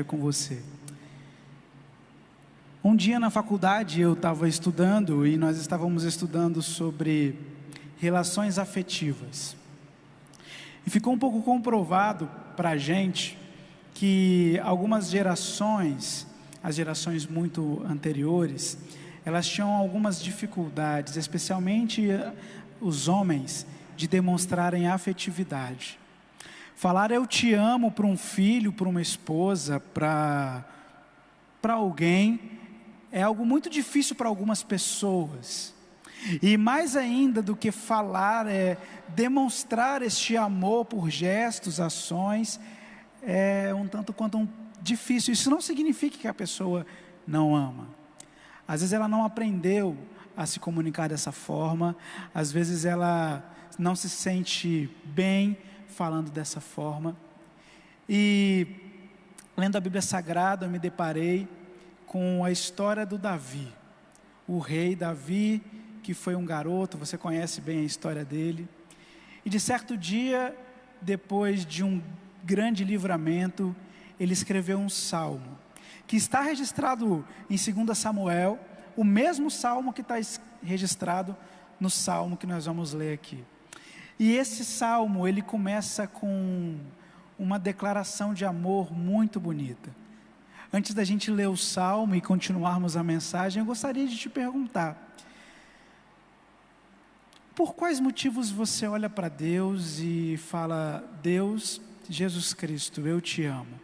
com você. Um dia na faculdade eu estava estudando e nós estávamos estudando sobre relações afetivas. E ficou um pouco comprovado para a gente que algumas gerações, as gerações muito anteriores, elas tinham algumas dificuldades, especialmente os homens, de demonstrarem afetividade. Falar eu te amo para um filho, para uma esposa, para alguém é algo muito difícil para algumas pessoas. E mais ainda do que falar é demonstrar este amor por gestos, ações, é um tanto quanto um difícil. Isso não significa que a pessoa não ama. Às vezes ela não aprendeu a se comunicar dessa forma, às vezes ela não se sente bem falando dessa forma. E lendo a Bíblia Sagrada, eu me deparei com a história do Davi, o rei Davi, que foi um garoto, você conhece bem a história dele. E de certo dia, depois de um grande livramento, ele escreveu um salmo, que está registrado em 2 Samuel, o mesmo salmo que está registrado no salmo que nós vamos ler aqui. E esse salmo, ele começa com uma declaração de amor muito bonita. Antes da gente ler o salmo e continuarmos a mensagem, eu gostaria de te perguntar: por quais motivos você olha para Deus e fala, Deus, Jesus Cristo, eu te amo?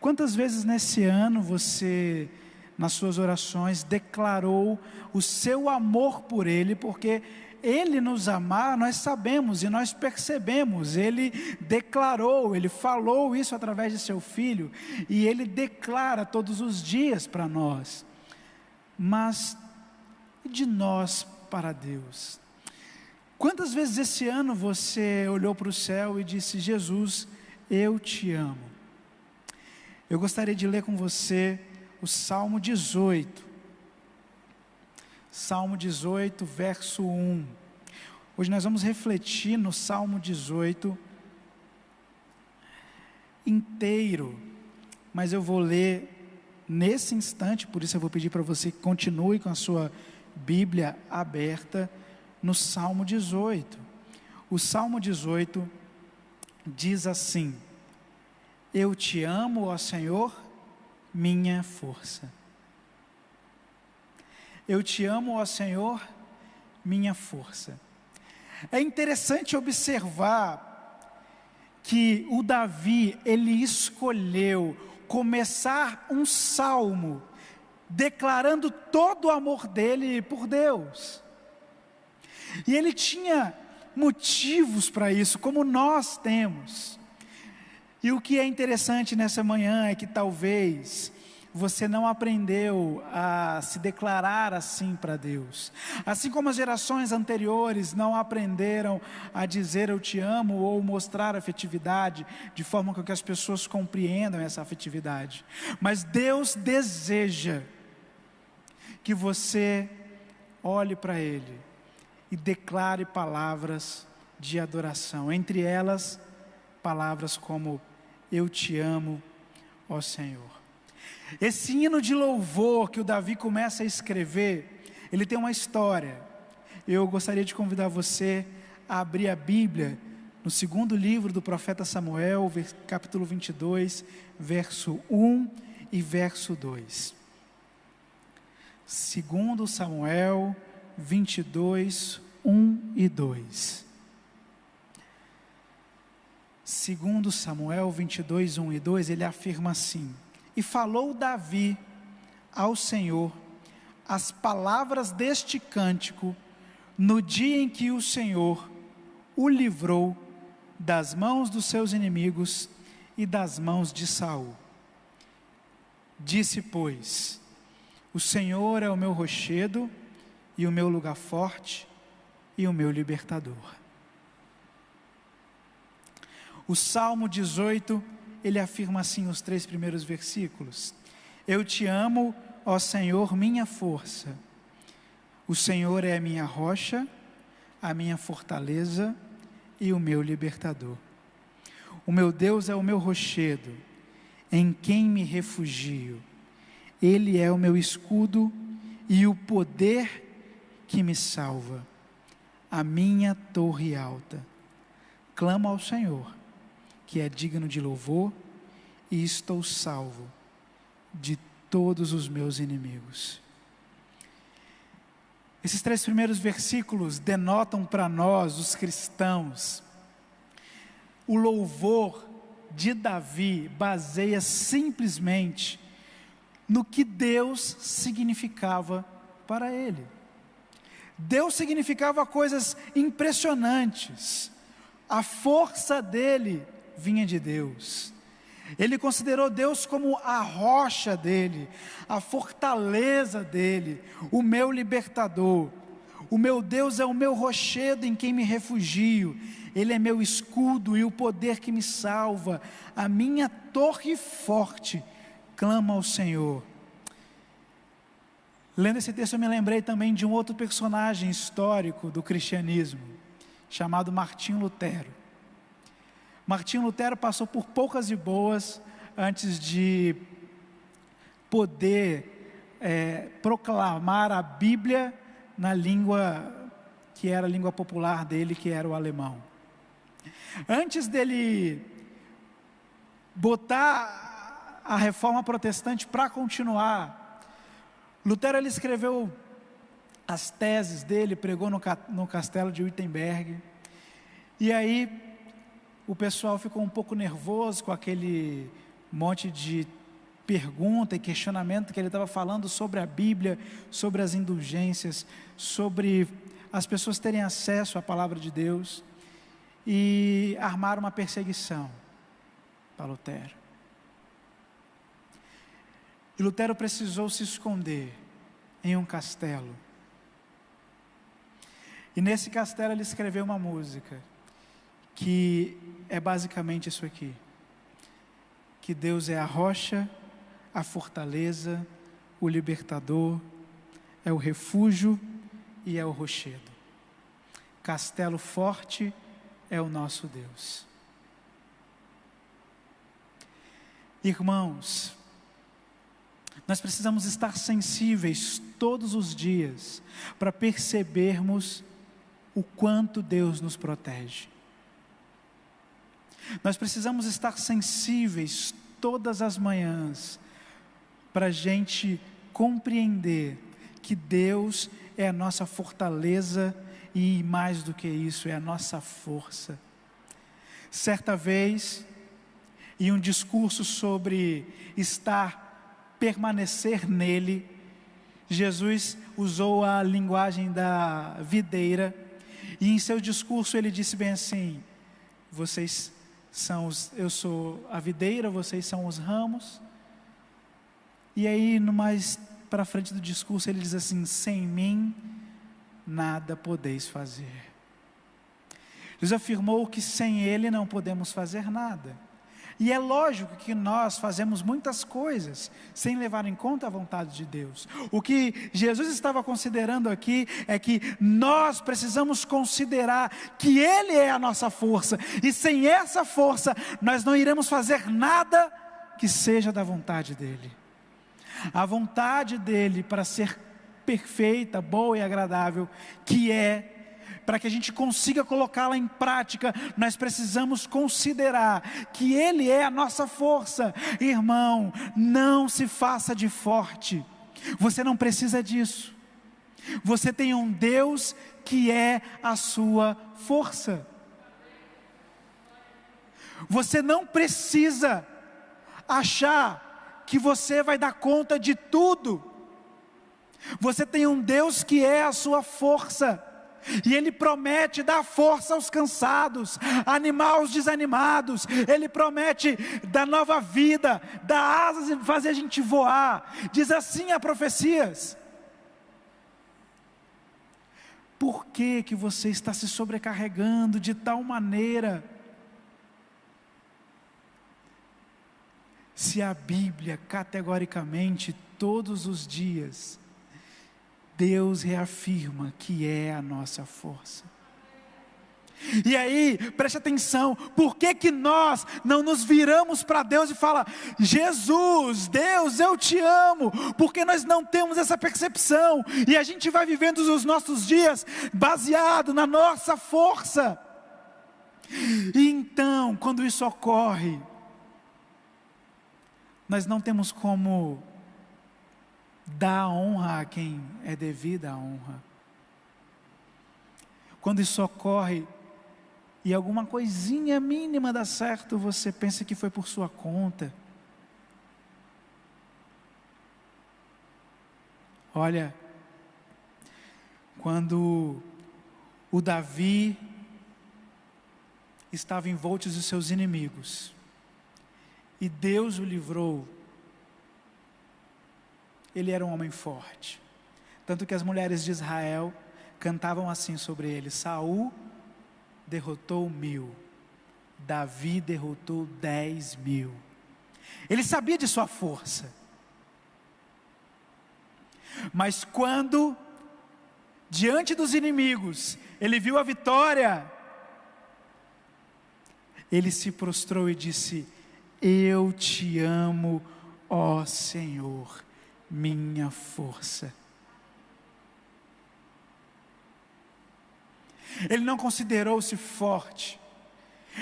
Quantas vezes nesse ano você, nas suas orações, declarou o seu amor por Ele, porque ele nos amar, nós sabemos e nós percebemos. Ele declarou, ele falou isso através de seu filho, e ele declara todos os dias para nós. Mas de nós para Deus? Quantas vezes esse ano você olhou para o céu e disse: Jesus, eu te amo? Eu gostaria de ler com você o Salmo 18 Salmo 18, verso 1. Hoje nós vamos refletir no Salmo 18 inteiro, mas eu vou ler nesse instante, por isso eu vou pedir para você que continue com a sua Bíblia aberta no Salmo 18. O Salmo 18 diz assim: Eu te amo, ó Senhor, minha força. Eu te amo, ó Senhor, minha força. É interessante observar que o Davi, ele escolheu começar um salmo declarando todo o amor dele por Deus. E ele tinha motivos para isso, como nós temos. E o que é interessante nessa manhã é que talvez você não aprendeu a se declarar assim para Deus. Assim como as gerações anteriores não aprenderam a dizer eu te amo ou mostrar afetividade de forma que as pessoas compreendam essa afetividade. Mas Deus deseja que você olhe para Ele e declare palavras de adoração, entre elas palavras como eu te amo, ó Senhor. Esse hino de louvor que o Davi começa a escrever, ele tem uma história. Eu gostaria de convidar você a abrir a Bíblia no segundo livro do profeta Samuel, capítulo 22, verso 1 e verso 2. Segundo Samuel 22, 1 e 2. Segundo Samuel 22, 1 e 2, ele afirma assim: e falou Davi ao Senhor as palavras deste cântico no dia em que o Senhor o livrou das mãos dos seus inimigos e das mãos de Saul. Disse, pois: O Senhor é o meu rochedo e o meu lugar forte e o meu libertador. O Salmo 18 ele afirma assim os três primeiros versículos: Eu te amo, ó Senhor, minha força. O Senhor é a minha rocha, a minha fortaleza e o meu libertador. O meu Deus é o meu rochedo. em quem me refugio. Ele é o meu escudo e o poder que me salva, a minha torre alta. Clamo ao Senhor, que é digno de louvor, e estou salvo de todos os meus inimigos. Esses três primeiros versículos denotam para nós, os cristãos, o louvor de Davi baseia simplesmente no que Deus significava para ele. Deus significava coisas impressionantes, a força dele vinha de Deus. Ele considerou Deus como a rocha dele, a fortaleza dele, o meu libertador. O meu Deus é o meu rochedo em quem me refugio. Ele é meu escudo e o poder que me salva. A minha torre forte clama ao Senhor. Lendo esse texto, eu me lembrei também de um outro personagem histórico do cristianismo, chamado Martim Lutero. Martinho Lutero passou por poucas e boas antes de poder é, proclamar a Bíblia na língua que era a língua popular dele, que era o alemão. Antes dele botar a reforma protestante para continuar, Lutero ele escreveu as teses dele, pregou no, no castelo de Wittenberg, e aí o pessoal ficou um pouco nervoso com aquele monte de pergunta e questionamento que ele estava falando sobre a Bíblia, sobre as indulgências, sobre as pessoas terem acesso à palavra de Deus e armar uma perseguição para Lutero. E Lutero precisou se esconder em um castelo. E nesse castelo ele escreveu uma música que é basicamente isso aqui: que Deus é a rocha, a fortaleza, o libertador, é o refúgio e é o rochedo. Castelo forte é o nosso Deus. Irmãos, nós precisamos estar sensíveis todos os dias para percebermos o quanto Deus nos protege. Nós precisamos estar sensíveis todas as manhãs para a gente compreender que Deus é a nossa fortaleza e mais do que isso, é a nossa força. Certa vez, em um discurso sobre estar, permanecer nele, Jesus usou a linguagem da videira, e em seu discurso ele disse bem assim: vocês são os, eu sou a videira, vocês são os ramos. E aí, no mais para frente do discurso, ele diz assim: sem mim nada podeis fazer. Jesus afirmou que sem Ele não podemos fazer nada. E é lógico que nós fazemos muitas coisas sem levar em conta a vontade de Deus. O que Jesus estava considerando aqui é que nós precisamos considerar que Ele é a nossa força, e sem essa força nós não iremos fazer nada que seja da vontade dEle. A vontade dEle para ser perfeita, boa e agradável, que é para que a gente consiga colocá-la em prática, nós precisamos considerar que Ele é a nossa força. Irmão, não se faça de forte, você não precisa disso. Você tem um Deus que é a sua força. Você não precisa achar que você vai dar conta de tudo. Você tem um Deus que é a sua força. E Ele promete dar força aos cansados, animar os desanimados. Ele promete dar nova vida, dar asas e fazer a gente voar. Diz assim a profecias. Por que, que você está se sobrecarregando de tal maneira? Se a Bíblia categoricamente, todos os dias, Deus reafirma que é a nossa força. E aí, preste atenção, por que, que nós não nos viramos para Deus e fala, Jesus, Deus, eu te amo, porque nós não temos essa percepção, e a gente vai vivendo os nossos dias baseado na nossa força. E então, quando isso ocorre, nós não temos como dar honra a quem é devida a honra. Quando isso ocorre, e alguma coisinha mínima dá certo, você pensa que foi por sua conta. Olha, quando o Davi estava envolto dos seus inimigos, e Deus o livrou, ele era um homem forte. Tanto que as mulheres de Israel cantavam assim sobre ele: Saul derrotou mil, Davi derrotou dez mil. Ele sabia de sua força. Mas quando, diante dos inimigos, ele viu a vitória, ele se prostrou e disse: Eu te amo, ó Senhor, minha força. Ele não considerou-se forte.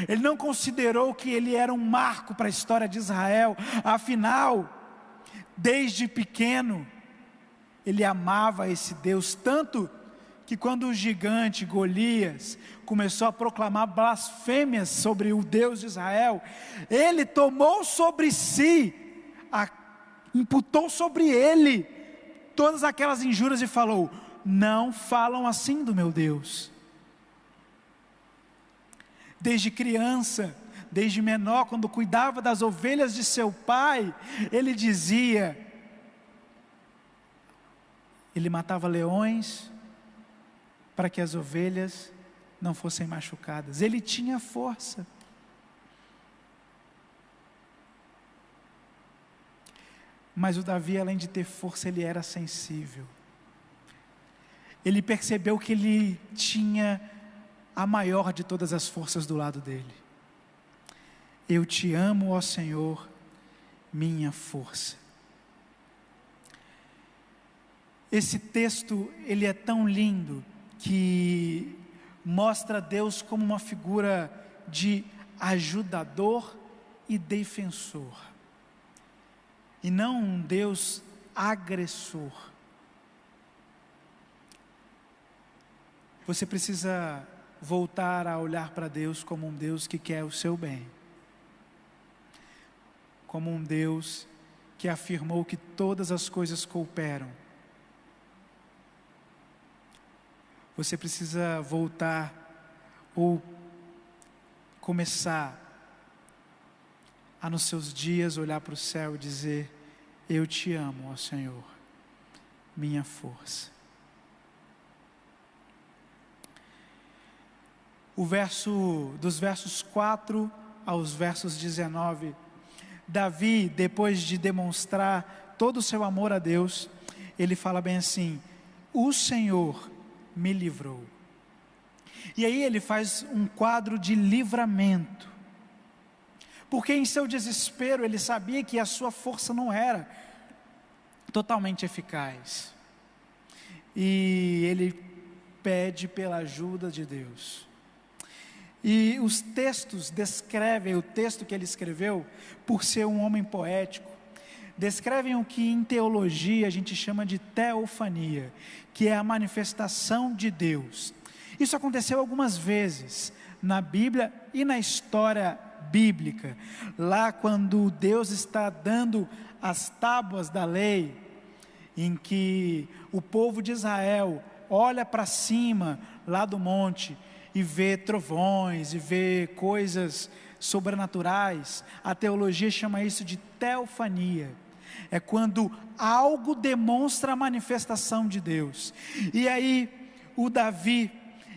Ele não considerou que ele era um marco para a história de Israel. Afinal, desde pequeno, ele amava esse Deus tanto que quando o gigante Golias começou a proclamar blasfêmias sobre o Deus de Israel, ele tomou sobre si, a, imputou sobre ele todas aquelas injúrias e falou: Não falam assim do meu Deus. Desde criança, desde menor, quando cuidava das ovelhas de seu pai, ele dizia: ele matava leões para que as ovelhas não fossem machucadas. Ele tinha força. Mas o Davi, além de ter força, ele era sensível. Ele percebeu que ele tinha a maior de todas as forças do lado dele. Eu te amo, ó Senhor, minha força. Esse texto, ele é tão lindo que mostra Deus como uma figura de ajudador e defensor. E não um Deus agressor. Você precisa voltar a olhar para Deus como um Deus que quer o seu bem, como um Deus que afirmou que todas as coisas cooperam. Você precisa voltar ou começar a nos seus dias olhar para o céu e dizer: Eu te amo, ó Senhor, minha força. o verso dos versos 4 aos versos 19. Davi, depois de demonstrar todo o seu amor a Deus, ele fala bem assim: O Senhor me livrou. E aí ele faz um quadro de livramento. Porque em seu desespero ele sabia que a sua força não era totalmente eficaz. E ele pede pela ajuda de Deus. E os textos descrevem, o texto que ele escreveu, por ser um homem poético, descrevem o que em teologia a gente chama de teofania, que é a manifestação de Deus. Isso aconteceu algumas vezes na Bíblia e na história bíblica. Lá, quando Deus está dando as tábuas da lei, em que o povo de Israel olha para cima, lá do monte, e vê trovões, e vê coisas sobrenaturais. A teologia chama isso de teofania. É quando algo demonstra a manifestação de Deus. E aí, o Davi,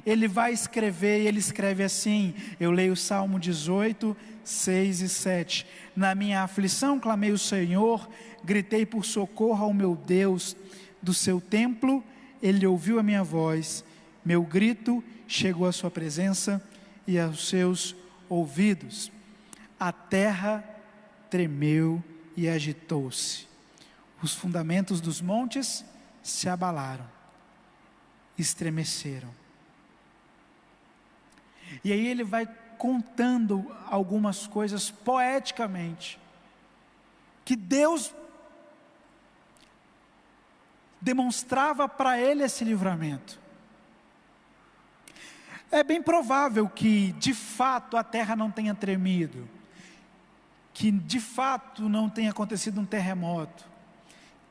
ele vai escrever, e ele escreve assim: eu leio o Salmo 18, 6 e 7. Na minha aflição clamei o Senhor, gritei por socorro ao meu Deus, do seu templo, ele ouviu a minha voz, meu grito chegou à sua presença, e aos seus ouvidos. A terra tremeu e agitou-se. Os fundamentos dos montes se abalaram, estremeceram. E aí ele vai contando algumas coisas poeticamente, que Deus demonstrava para ele esse livramento. É bem provável que, de fato, a terra não tenha tremido, que, de fato, não tenha acontecido um terremoto,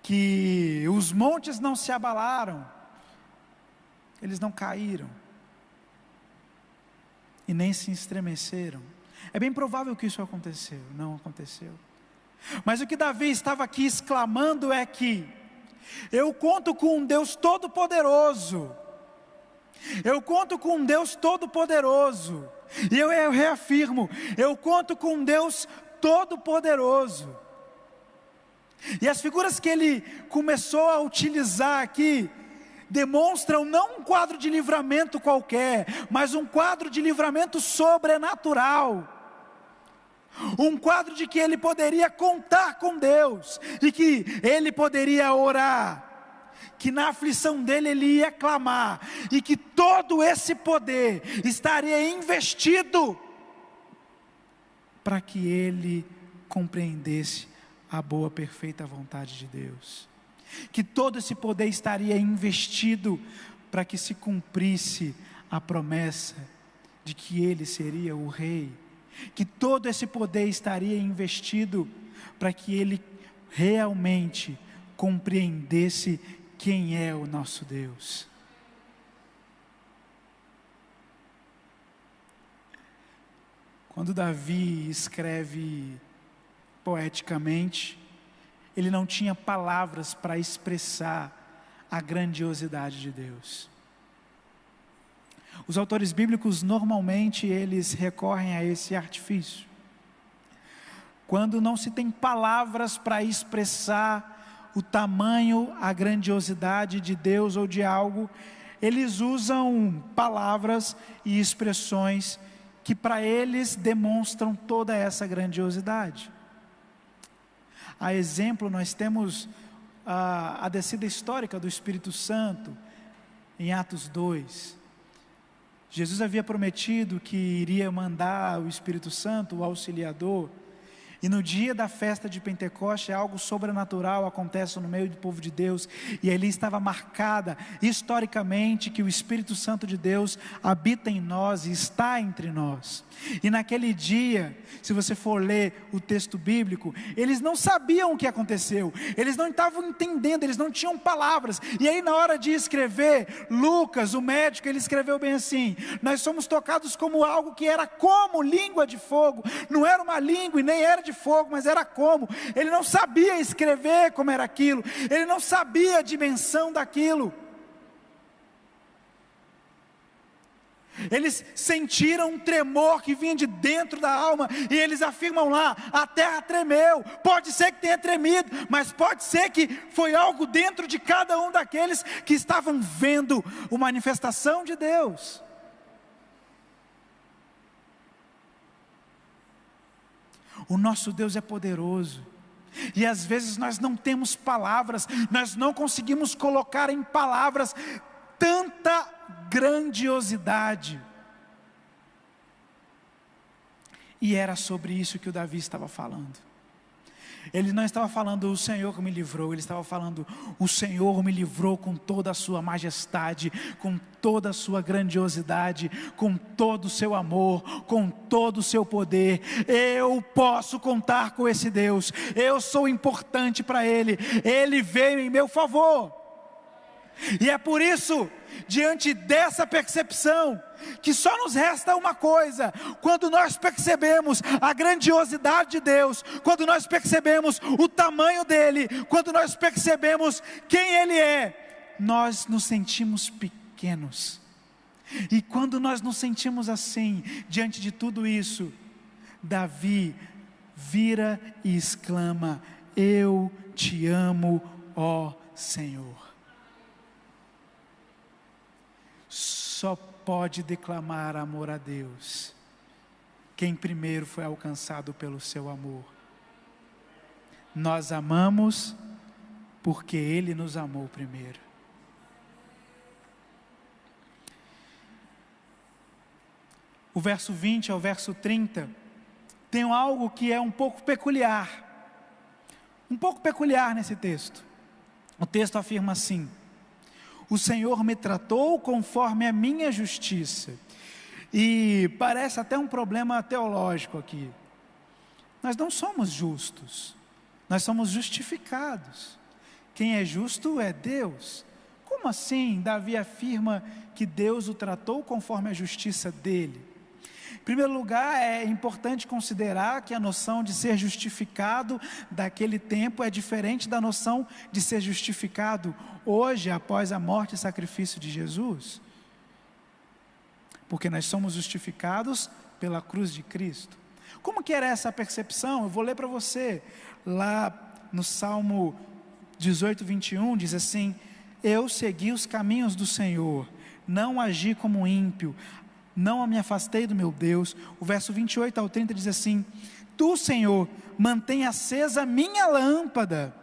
que os montes não se abalaram, eles não caíram e nem se estremeceram. É bem provável que isso aconteceu, não aconteceu. Mas o que Davi estava aqui exclamando é que eu conto com um Deus todo-poderoso. Eu conto com um Deus todo-poderoso. E eu, eu reafirmo, eu conto com um Deus todo-poderoso. E as figuras que ele começou a utilizar aqui demonstram não um quadro de livramento qualquer, mas um quadro de livramento sobrenatural. Um quadro de que ele poderia contar com Deus e que ele poderia orar, que na aflição dele ele ia clamar e que todo esse poder estaria investido para que ele compreendesse a boa, perfeita vontade de Deus. Que todo esse poder estaria investido para que se cumprisse a promessa de que ele seria o rei que todo esse poder estaria investido para que ele realmente compreendesse quem é o nosso Deus. Quando Davi escreve poeticamente, ele não tinha palavras para expressar a grandiosidade de Deus. Os autores bíblicos normalmente eles recorrem a esse artifício. Quando não se tem palavras para expressar o tamanho, a grandiosidade de Deus ou de algo, eles usam palavras e expressões que para eles demonstram toda essa grandiosidade. A exemplo, nós temos a, a descida histórica do Espírito Santo em Atos 2. Jesus havia prometido que iria mandar o Espírito Santo, o auxiliador, e no dia da festa de Pentecoste, algo sobrenatural acontece no meio do povo de Deus, e ali estava marcada historicamente que o Espírito Santo de Deus habita em nós e está entre nós. E naquele dia, se você for ler o texto bíblico, eles não sabiam o que aconteceu, eles não estavam entendendo, eles não tinham palavras. E aí, na hora de escrever, Lucas, o médico, ele escreveu bem assim: Nós somos tocados como algo que era como língua de fogo, não era uma língua e nem era de de fogo, mas era como? Ele não sabia escrever como era aquilo, ele não sabia a dimensão daquilo. Eles sentiram um tremor que vinha de dentro da alma, e eles afirmam lá: a terra tremeu. Pode ser que tenha tremido, mas pode ser que foi algo dentro de cada um daqueles que estavam vendo a manifestação de Deus. O nosso Deus é poderoso. E às vezes nós não temos palavras, nós não conseguimos colocar em palavras tanta grandiosidade. E era sobre isso que o Davi estava falando. Ele não estava falando o Senhor me livrou, ele estava falando o Senhor me livrou com toda a sua majestade, com toda a sua grandiosidade, com todo o seu amor, com todo o seu poder. Eu posso contar com esse Deus. Eu sou importante para ele. Ele veio em meu favor. E é por isso, diante dessa percepção, que só nos resta uma coisa: quando nós percebemos a grandiosidade de Deus, quando nós percebemos o tamanho dEle, quando nós percebemos quem Ele é, nós nos sentimos pequenos. E quando nós nos sentimos assim, diante de tudo isso, Davi vira e exclama: Eu te amo, ó Senhor só pode declamar amor a Deus quem primeiro foi alcançado pelo seu amor. Nós amamos porque Ele nos amou primeiro. O verso 20 ao verso 30 tem algo que é um pouco peculiar. Um pouco peculiar nesse texto. O texto afirma assim: O Senhor me tratou conforme a minha justiça e parece até um problema teológico aqui. Nós não somos justos, nós somos justificados. Quem é justo é Deus. Como assim Davi afirma que Deus o tratou conforme a justiça dele? Em primeiro lugar, é importante considerar que a noção de ser justificado daquele tempo é diferente da noção de ser justificado hoje, após a morte e sacrifício de Jesus porque nós somos justificados pela cruz de Cristo. Como que era essa percepção? Eu vou ler para você, lá no Salmo 18, 21, diz assim: Eu segui os caminhos do Senhor, não agi como ímpio, não me afastei do meu Deus. O verso 28 ao 30 diz assim: Tu, Senhor, mantém acesa minha lâmpada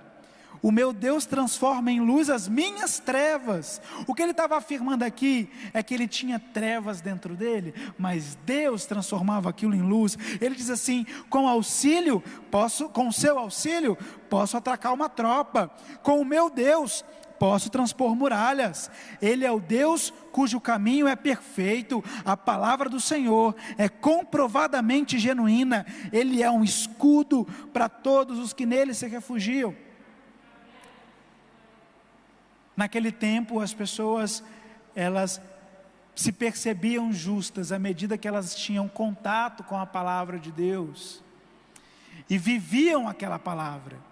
o meu Deus transforma em luz as minhas trevas. O que ele estava afirmando aqui é que ele tinha trevas dentro dele, mas Deus transformava aquilo em luz. Ele diz assim: com auxílio, posso, com seu auxílio, posso atracar uma tropa. Com o meu Deus, posso transpor muralhas. Ele é o Deus cujo caminho é perfeito, a palavra do Senhor é comprovadamente genuína, ele é um escudo para todos os que nele se refugiam. Naquele tempo, as pessoas, elas se percebiam justas à medida que elas tinham contato com a palavra de Deus e viviam aquela palavra.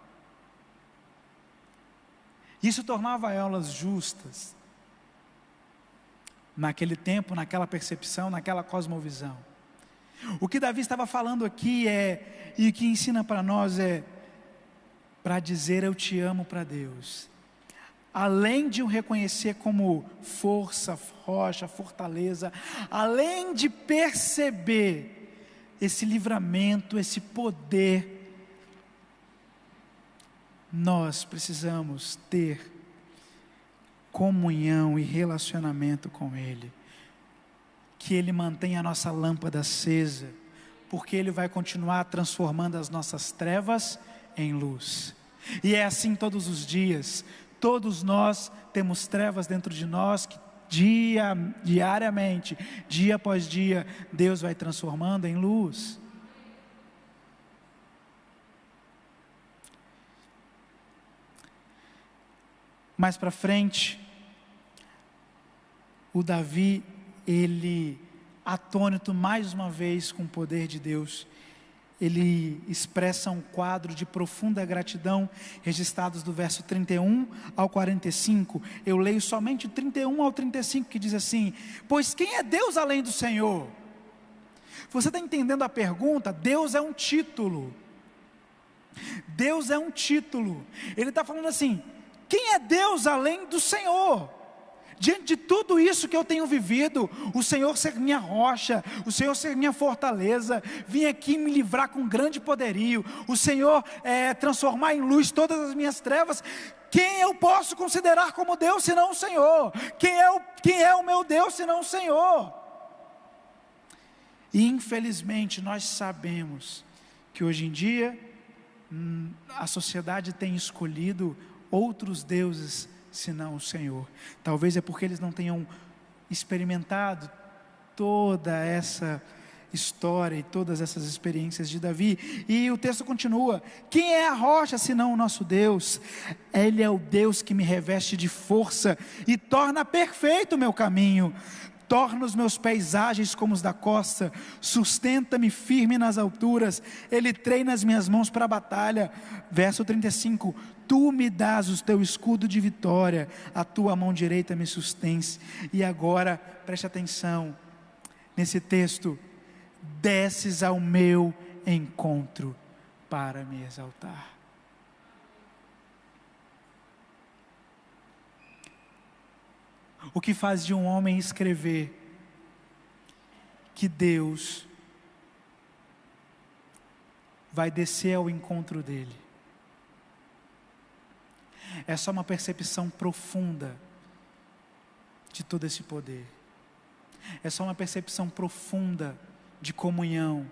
Isso tornava elas justas. Naquele tempo, naquela percepção, naquela cosmovisão. O que Davi estava falando aqui é, e o que ensina para nós é, para dizer eu te amo para Deus, além de o reconhecer como força, rocha, fortaleza, além de perceber esse livramento, esse poder, nós precisamos ter comunhão e relacionamento com Ele. Que Ele mantenha a nossa lâmpada acesa, porque Ele vai continuar transformando as nossas trevas em luz. E é assim todos os dias. Todos nós temos trevas dentro de nós que dia, diariamente, dia após dia, Deus vai transformando em luz. Mais para frente, o Davi, ele atônito mais uma vez com o poder de Deus, ele expressa um quadro de profunda gratidão, registrados do verso 31 ao 45. Eu leio somente 31 ao 35, que diz assim: Pois quem é Deus além do Senhor? Você está entendendo a pergunta? Deus é um título. Deus é um título. Ele está falando assim: quem é Deus além do Senhor? Diante de tudo isso que eu tenho vivido, o Senhor ser minha rocha, o Senhor ser minha fortaleza, vim aqui me livrar com grande poderio, o Senhor é, transformar em luz todas as minhas trevas. Quem eu posso considerar como Deus senão o Senhor? Quem é o, quem é o meu Deus senão o Senhor? E infelizmente nós sabemos que hoje em dia hum, a sociedade tem escolhido outros deuses senão o Senhor. Talvez é porque eles não tenham experimentado toda essa história e todas essas experiências de Davi. E o texto continua: Quem é a rocha senão o nosso Deus? Ele é o Deus que me reveste de força e torna perfeito o meu caminho. Torna os meus pés ágeis como os da costa, sustenta-me firme nas alturas, Ele treina as minhas mãos para a batalha. Verso 35: Tu me dás o teu escudo de vitória, a tua mão direita me sustens. E agora, preste atenção, nesse texto, desces ao meu encontro para me exaltar. O que faz de um homem escrever que Deus vai descer ao encontro dele. É só uma percepção profunda de todo esse poder. É só uma percepção profunda de comunhão.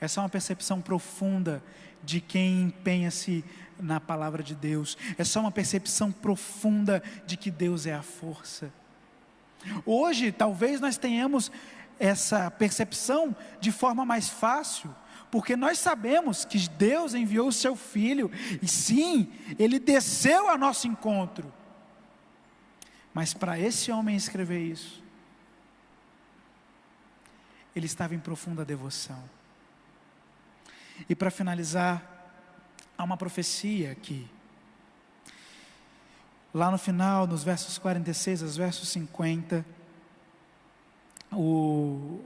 É só uma percepção profunda de quem empenha-se na palavra de Deus. É só uma percepção profunda de que Deus é a força. Hoje, talvez nós tenhamos essa percepção de forma mais fácil, porque nós sabemos que Deus enviou o seu filho, e sim, ele desceu ao nosso encontro. Mas para esse homem escrever isso, ele estava em profunda devoção. E para finalizar, há uma profecia aqui. Lá no final, nos versos 46 aos versos 50, o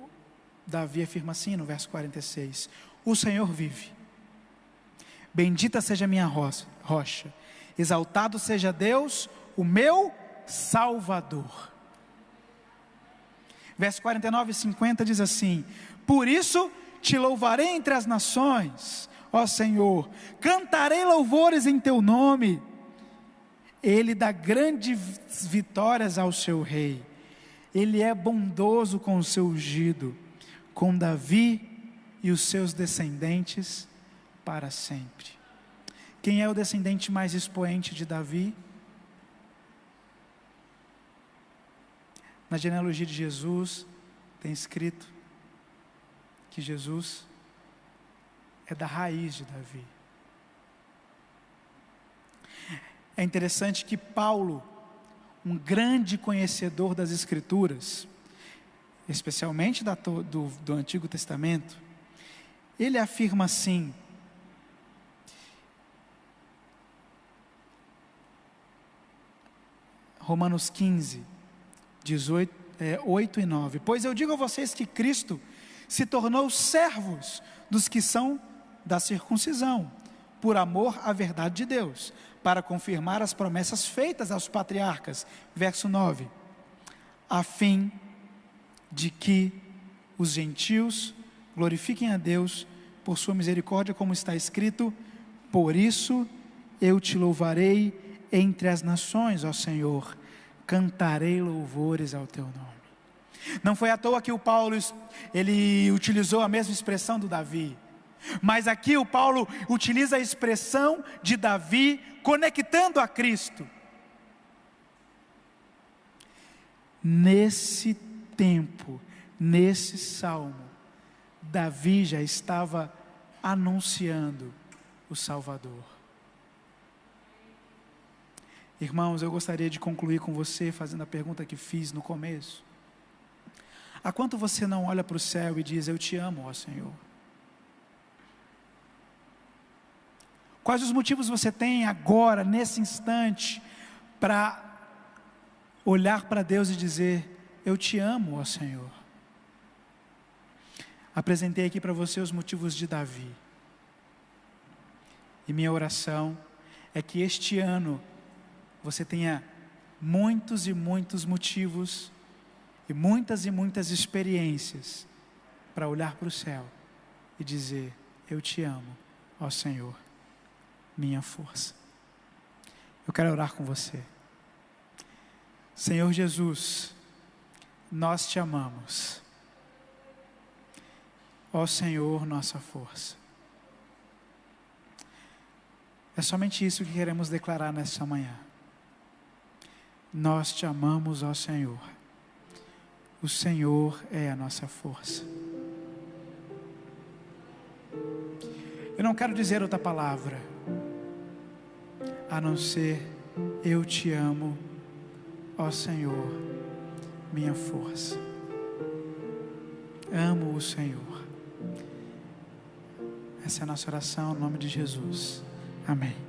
Davi afirma assim no verso 46: O Senhor vive. Bendita seja minha rocha, exaltado seja Deus, o meu Salvador. Verso 49 e 50 diz assim: Por isso te louvarei entre as nações, ó Senhor, cantarei louvores em teu nome. Ele dá grandes vitórias ao seu rei, ele é bondoso com o seu ungido, com Davi e os seus descendentes para sempre. Quem é o descendente mais expoente de Davi? Na genealogia de Jesus, tem escrito que Jesus é da raiz de Davi. É interessante que Paulo, um grande conhecedor das Escrituras, especialmente da, do, do Antigo Testamento, ele afirma assim: Romanos 15, 18, é, 8 e 9. Pois eu digo a vocês que Cristo se tornou servos dos que são da circuncisão, por amor à verdade de Deus, para confirmar as promessas feitas aos patriarcas. Verso 9: a fim de que os gentios glorifiquem a Deus por sua misericórdia, como está escrito: Por isso eu te louvarei entre as nações, ó Senhor cantarei louvores ao teu nome. Não foi à toa que o Paulo ele utilizou a mesma expressão do Davi. Mas aqui o Paulo utiliza a expressão de Davi conectando a Cristo. Nesse tempo, nesse salmo, Davi já estava anunciando o Salvador. Irmãos, eu gostaria de concluir com você fazendo a pergunta que fiz no começo. Há quanto você não olha para o céu e diz: Eu te amo, ó Senhor? Quais os motivos você tem agora, nesse instante, para olhar para Deus e dizer: Eu te amo, ó Senhor? Apresentei aqui para você os motivos de Davi. E minha oração é que este ano você tenha muitos e muitos motivos e muitas e muitas experiências para olhar para o céu e dizer: Eu te amo, ó Senhor, minha força. Eu quero orar com você. Senhor Jesus, nós te amamos. Ó Senhor, nossa força. É somente isso que queremos declarar nesta manhã. Nós te amamos, ó Senhor. O Senhor é a nossa força. Eu não quero dizer outra palavra, a não ser eu te amo, ó Senhor, minha força. Amo o Senhor. Essa é a nossa oração, em nome de Jesus. Amém.